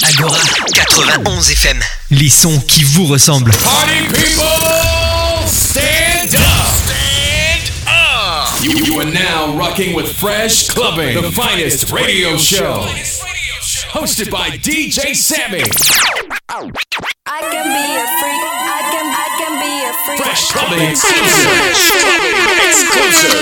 Agora 91 FM. Les sons qui vous ressemblent. Party people, stand up. Stand up. You, you are now rocking with Fresh Clubbing, the finest radio show. Hosted by DJ Sammy. I can be a freak. I can, I can be a freak. Fresh Clubbing exclusive. Fresh Clubbing exclusive.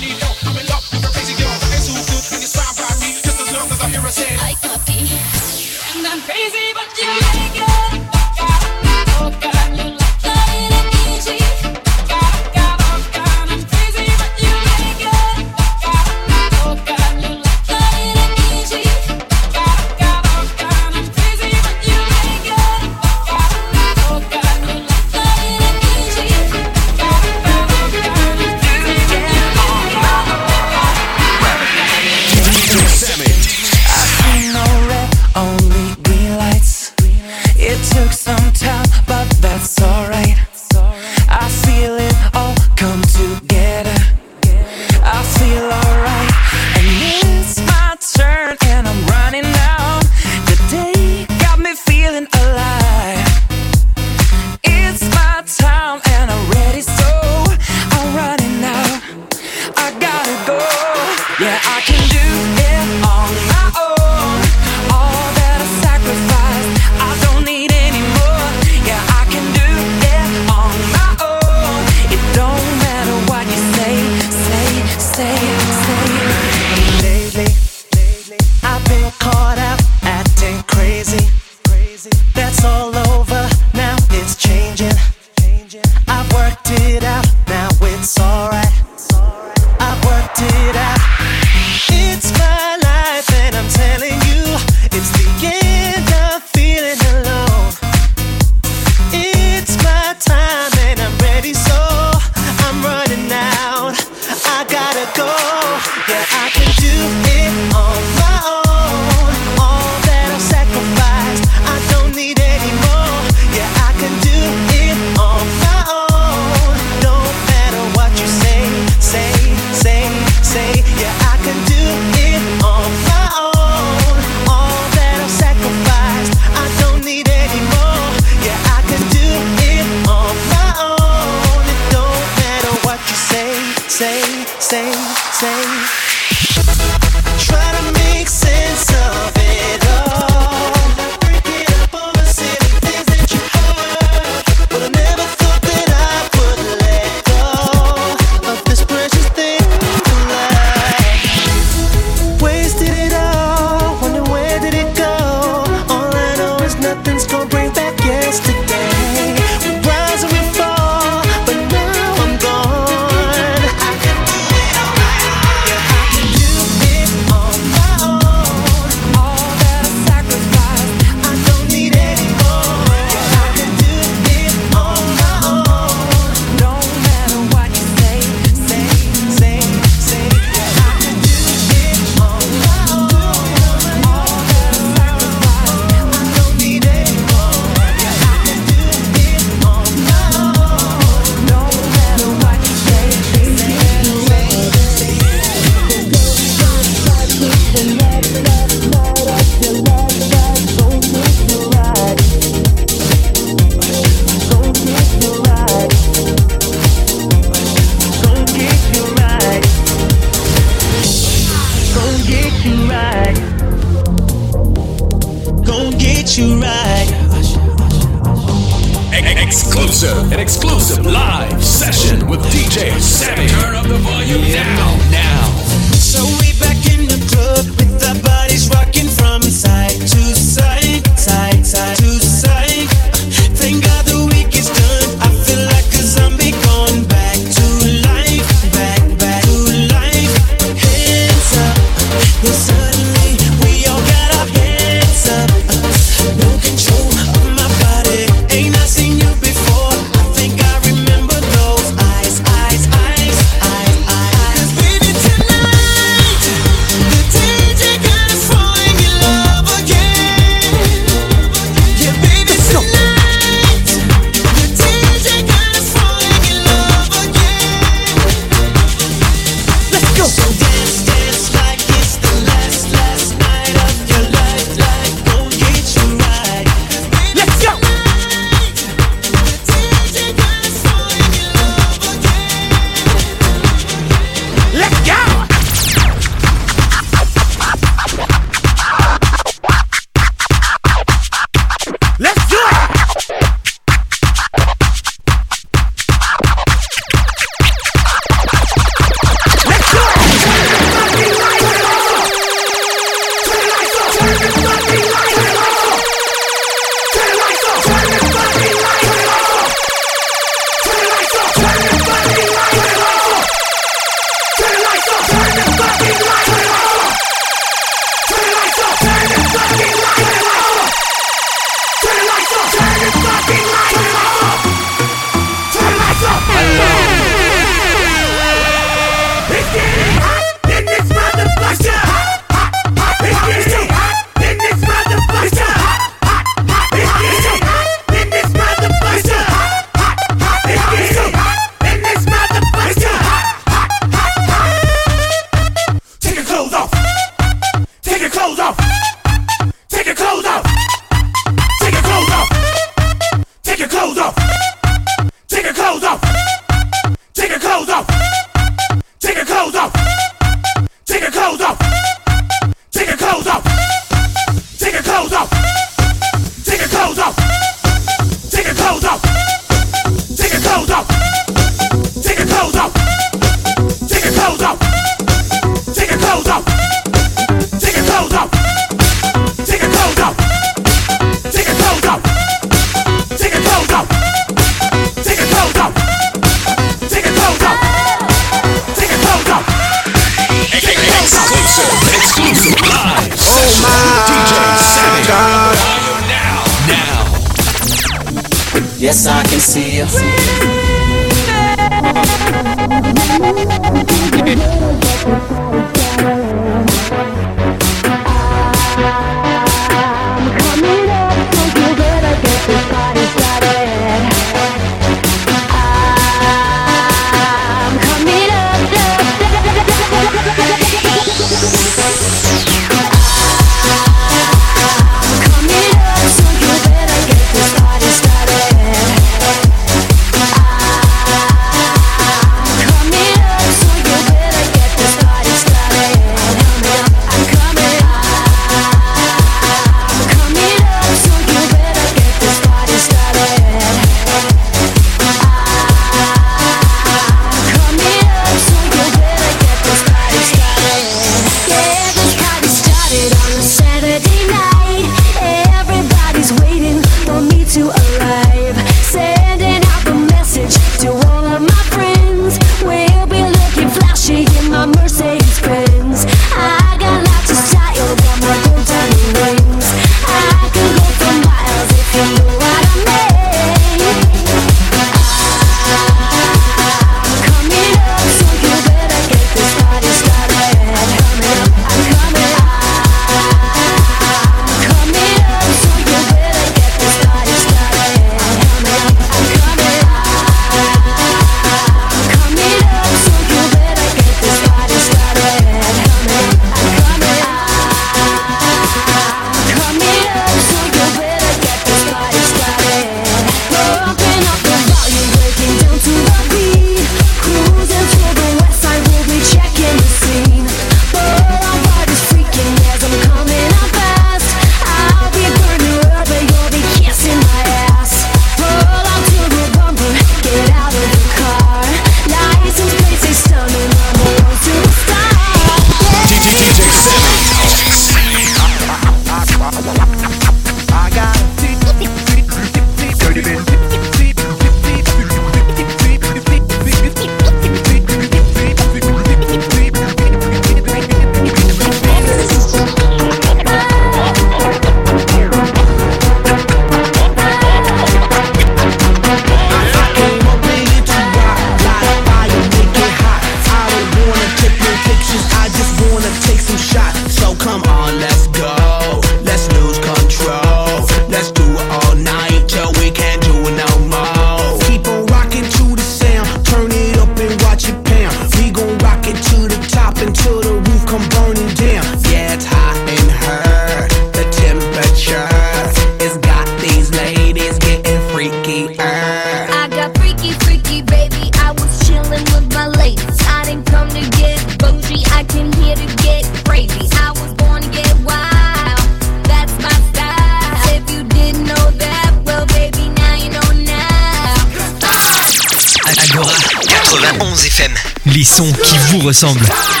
ressemble.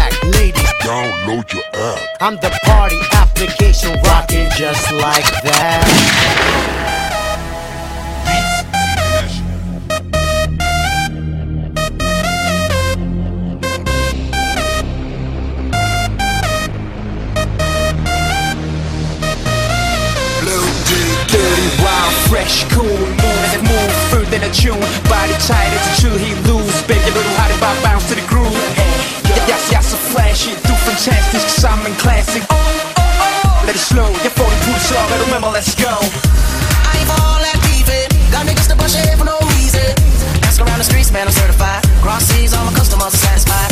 Ladies, Download your app. I'm the party application rocking just like that. fresh, cool, moon as it moves through than a tune. Body tight, it's a chill, he lose. Baby, little hot if bounce to the groove flash it do fantastic Cause I'm in classic. Oh, oh, oh. Let it slow, your 40 boots up. And remember, let's go. I ain't for all that beefing Got niggas to brush it for no reason. Ask around the streets, man, I'm certified. Cross seas, all my customers are satisfied.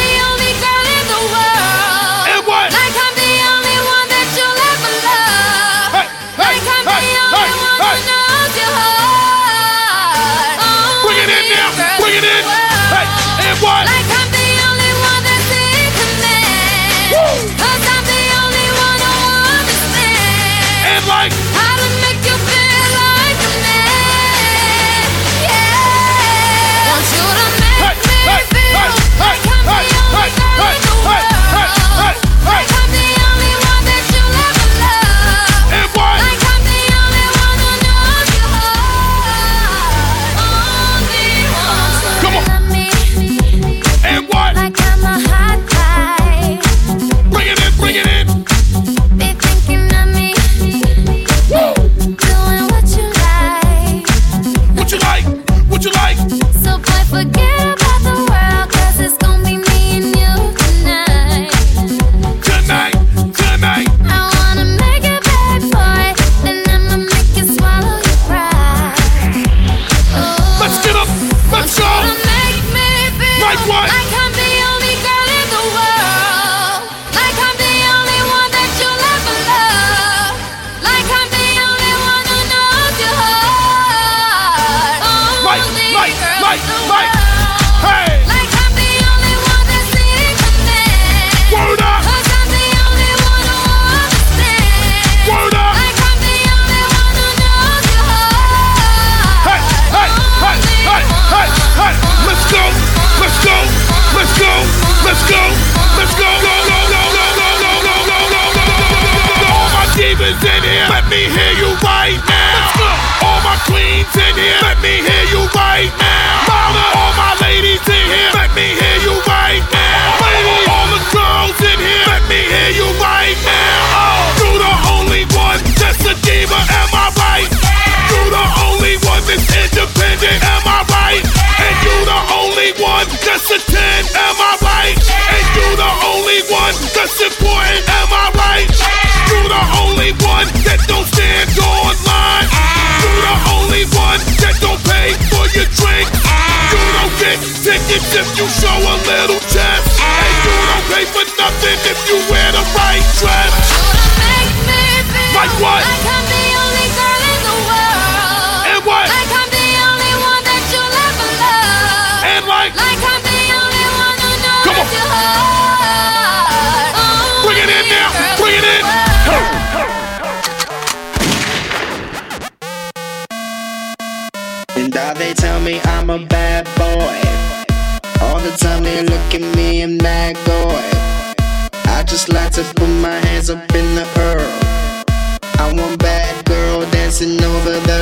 to am I right? Yeah. And you the only one that's important, am I right? Yeah. You the only one that don't stand online. Yeah. You the only one that don't pay for your drink. You don't get tickets if you show a little chest. And you don't pay for nothing if you wear the right dress. Like what? dancing over the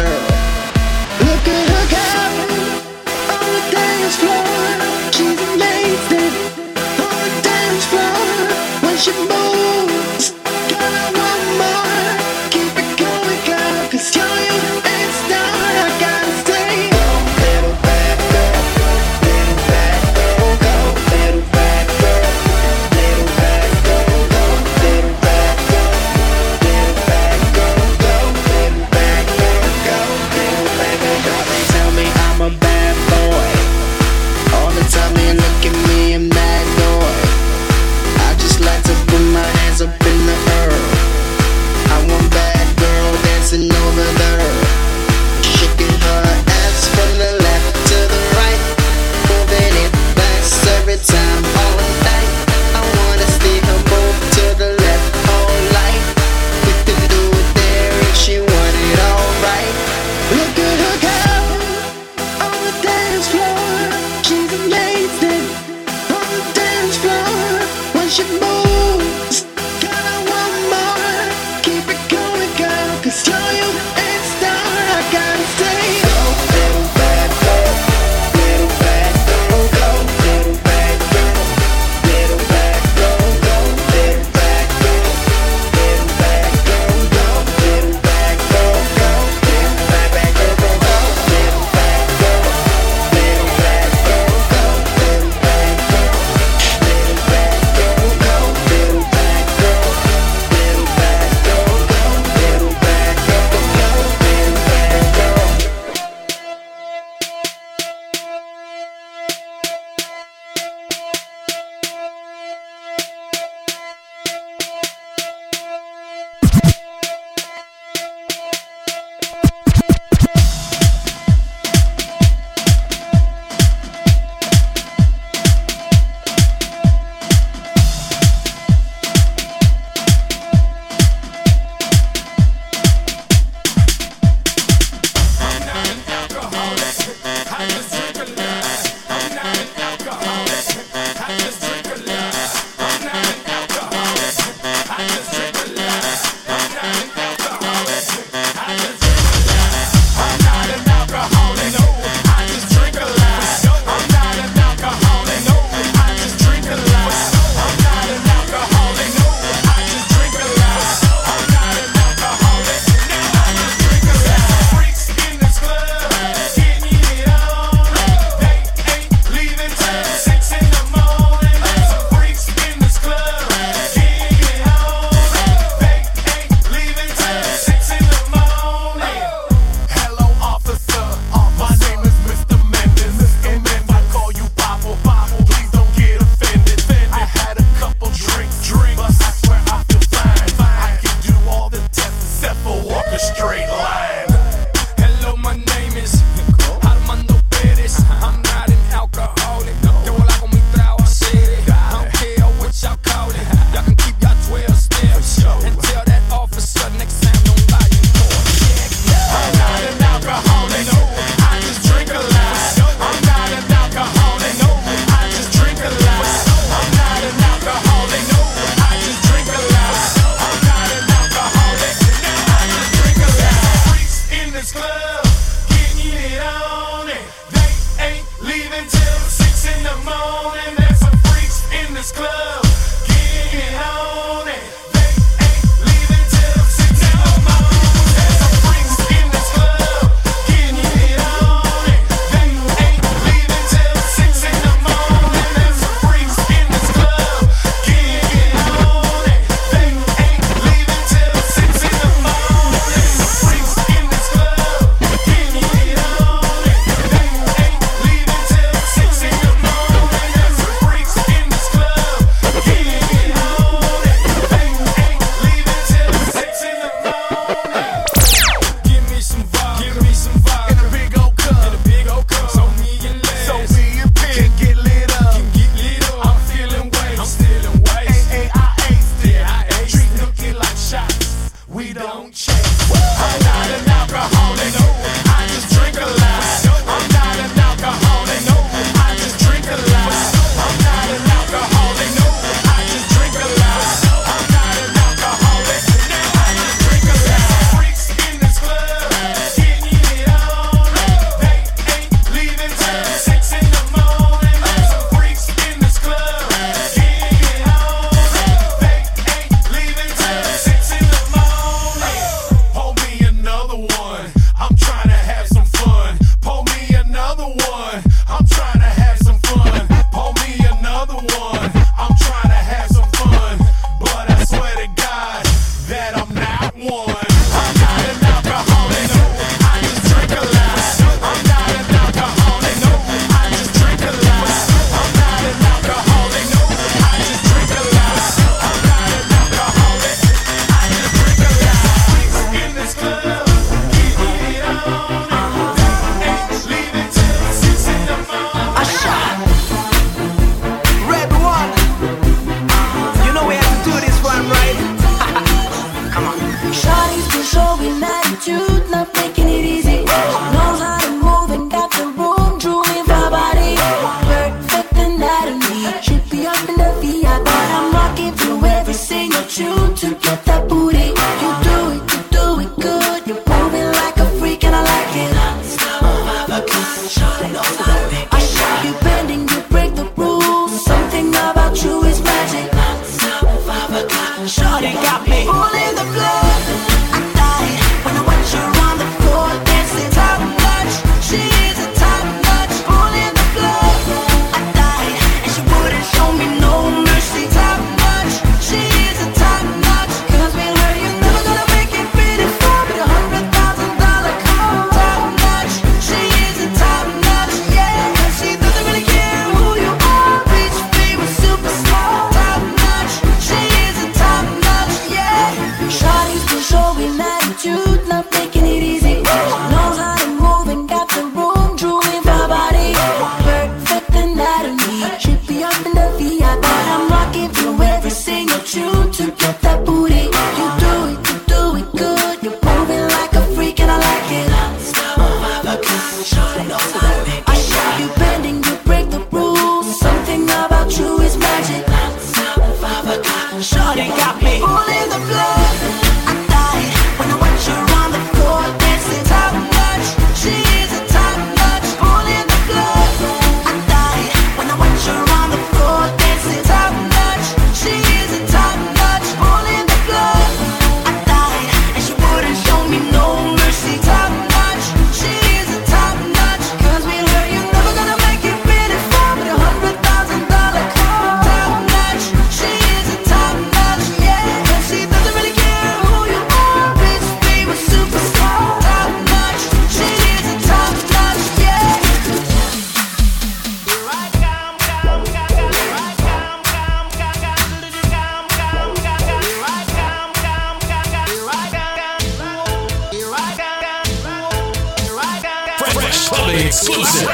exclusive.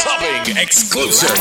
Clubbing exclusive.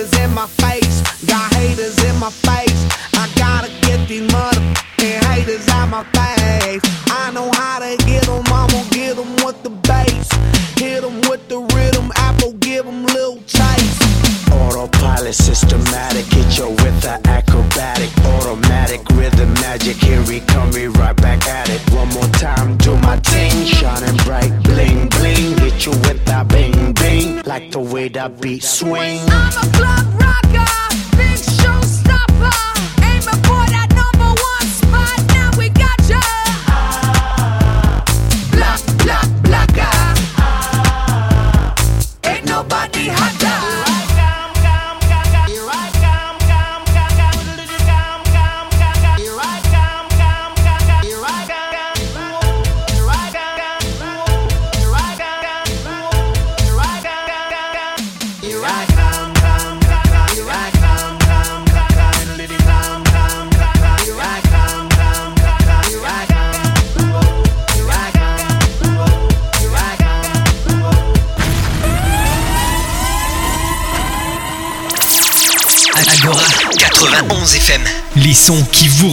haters in my face, got haters in my face. I gotta get these motherfucking haters out my face. I know how to get them that beat swing.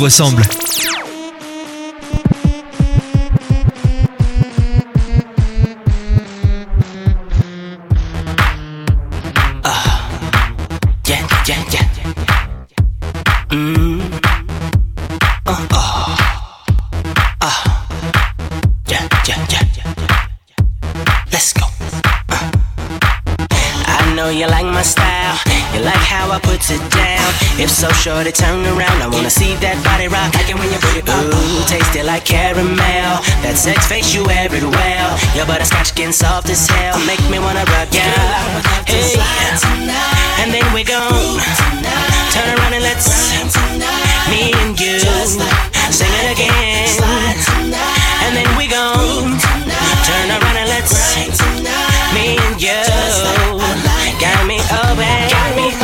ressemble. Let's go. Style. You like how I put it down? If so, sure to turn around. I wanna see that body rock. Like it when you put it. Ooh, taste it like caramel. That sex face you wear it well. Your butterscotch skin soft as hell. Make me wanna rock ya. Hey, and then we gon' turn around and let's me and you sing it again. And then we gon' turn around and let's me and you.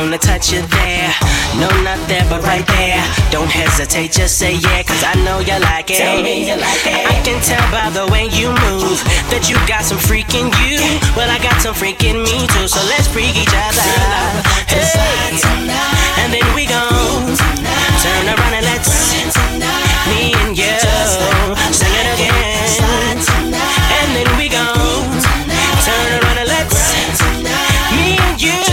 wanna touch you there. No, not there, but right there. Don't hesitate, just say yeah, cause I know you like it. Tell me you like it. I can tell by the way you move that you got some freaking you. Well, I got some freaking me too, so let's freak each other. Hey. And then we gon' turn around and let's me and you sing it again. And then we gon' turn around and let's me and you.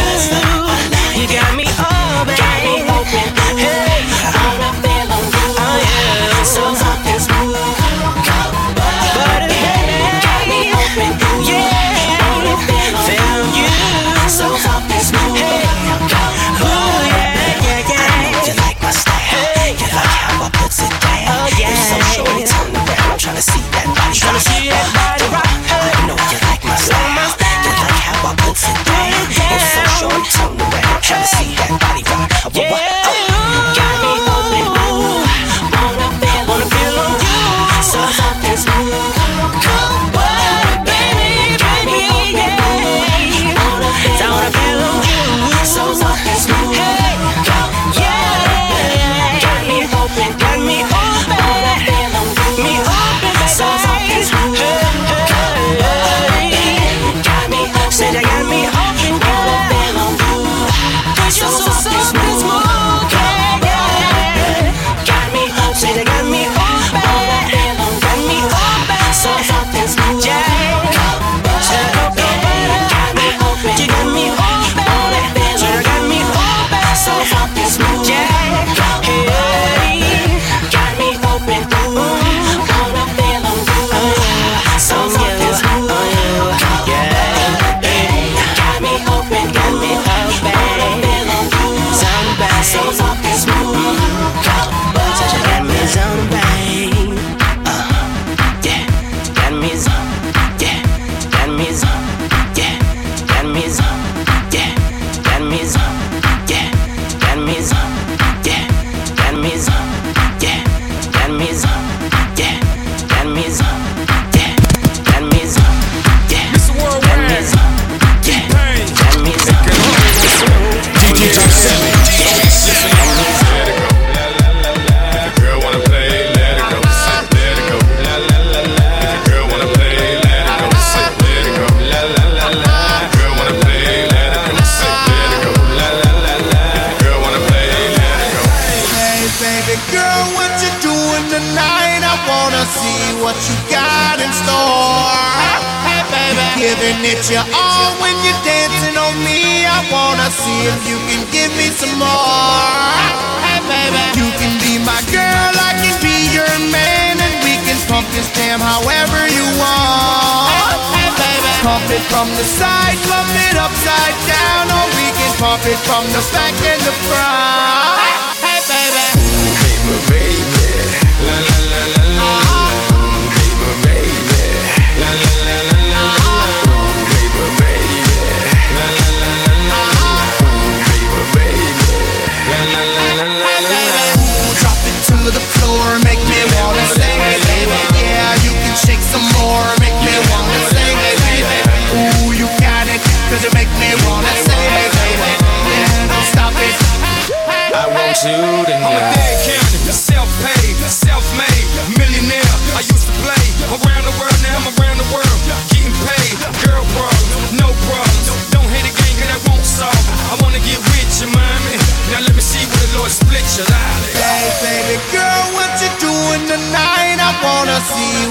from the side, pump it upside down, or we can pump it from the back and the front.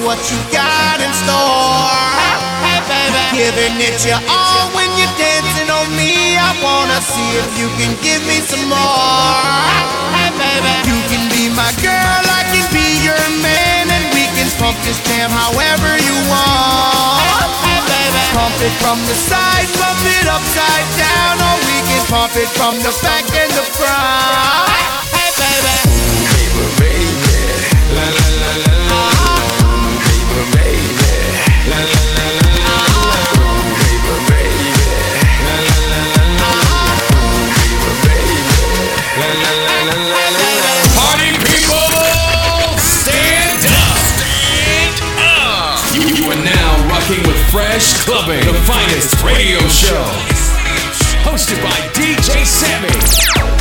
what you got in store. Hey, baby. Giving it your all when you're dancing on me. I wanna see if you can give me some more. Hey, baby. You can be my girl, I can be your man, and we can pump this jam however you want. Hey, baby. Pump it from the side, pump it upside down, or we can pump it from the back and the front. finest radio show. Hosted by DJ Sammy.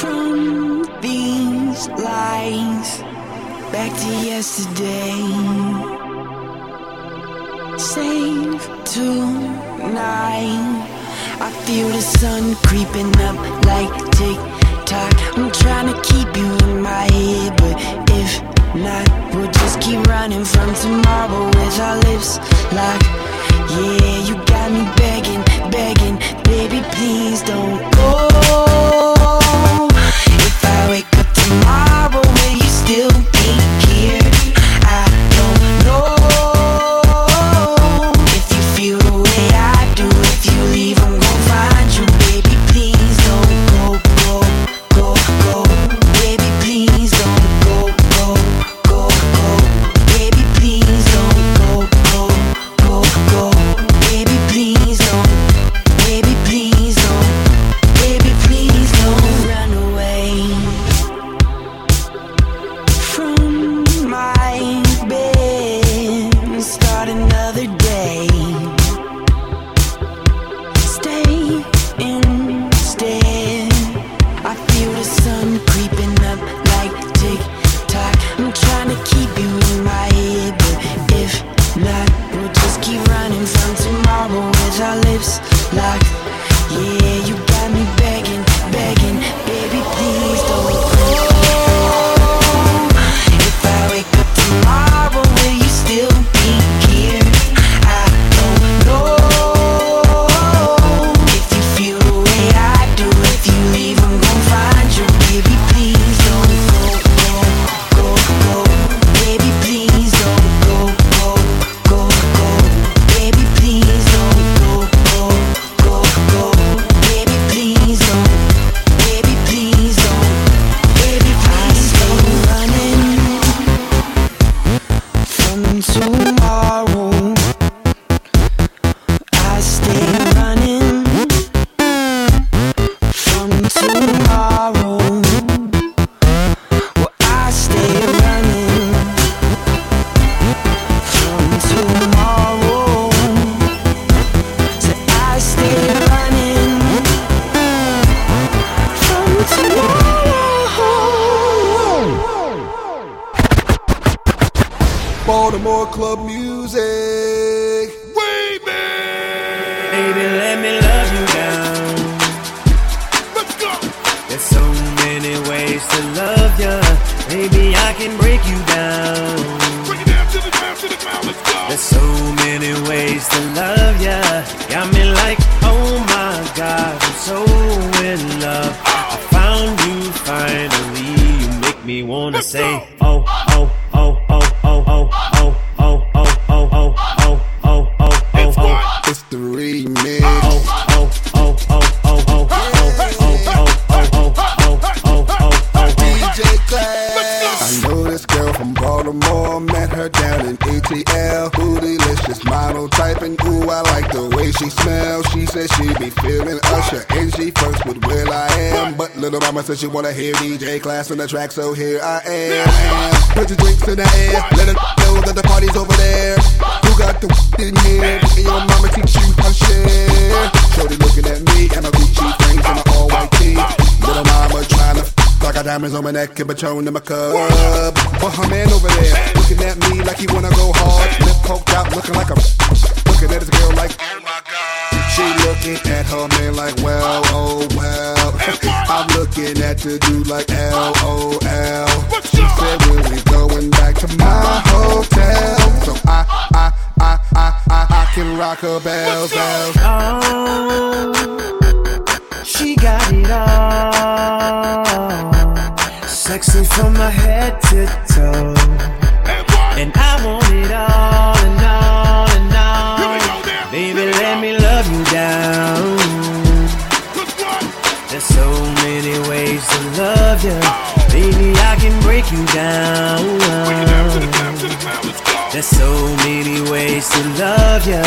from these lies back to yesterday. Save tonight. I feel the sun creeping up like tick tock. I'm trying to keep you in my head, but if not, we'll just keep running from tomorrow with our lips locked. Yeah, you got me begging, begging, baby, please don't go. DJ Class. I know this girl from Baltimore. Met her down in ATL. Delicious model typing. Ooh, I like the way she smells. She said she be feeling Usher. And she first with Will I Am. But little mama said she wanna hear DJ Class on the track. So here I am. Put your drinks in the air. Let her know that the party's over there. Who got the in here? And your mama teach you how to share. Shorty looking at me and my Gucci frames and my all white tee. Little mama trying to I got diamonds on my neck and Patron in my cup. But her man over there looking at me like he wanna go hard. Lip poked out, looking like a looking at his girl like. Oh my God. She looking at her man like, well, oh well. I'm looking at the dude like, LOL. She said, when we going back to my hotel? So I, I, I, I, I, I can rock her bells, bells. Oh, she got it all. Sexy from my head to toe. And I want it all and all and all. Baby, let me love you down. There's so many ways to love you. Baby, I can break you down. There's so many ways to love you.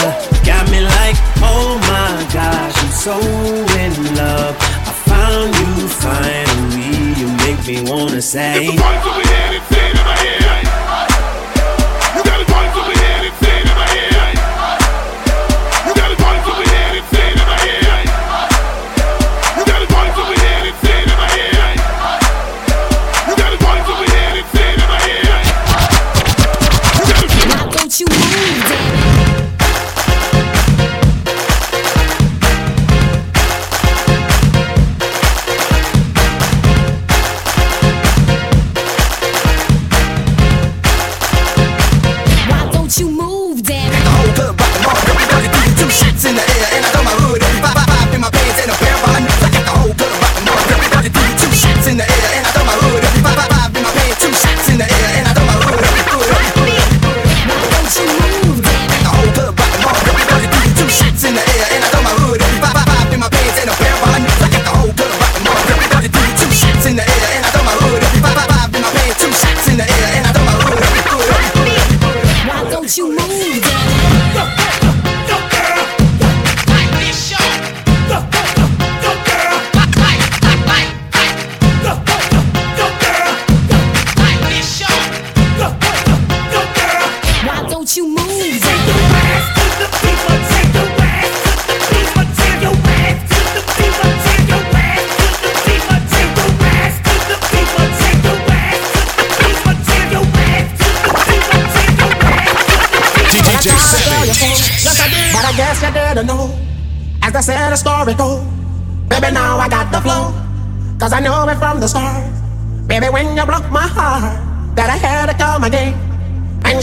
Got me like, oh my gosh, so in love. I found you finally. You make me wanna say.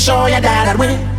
Show you that I'd win.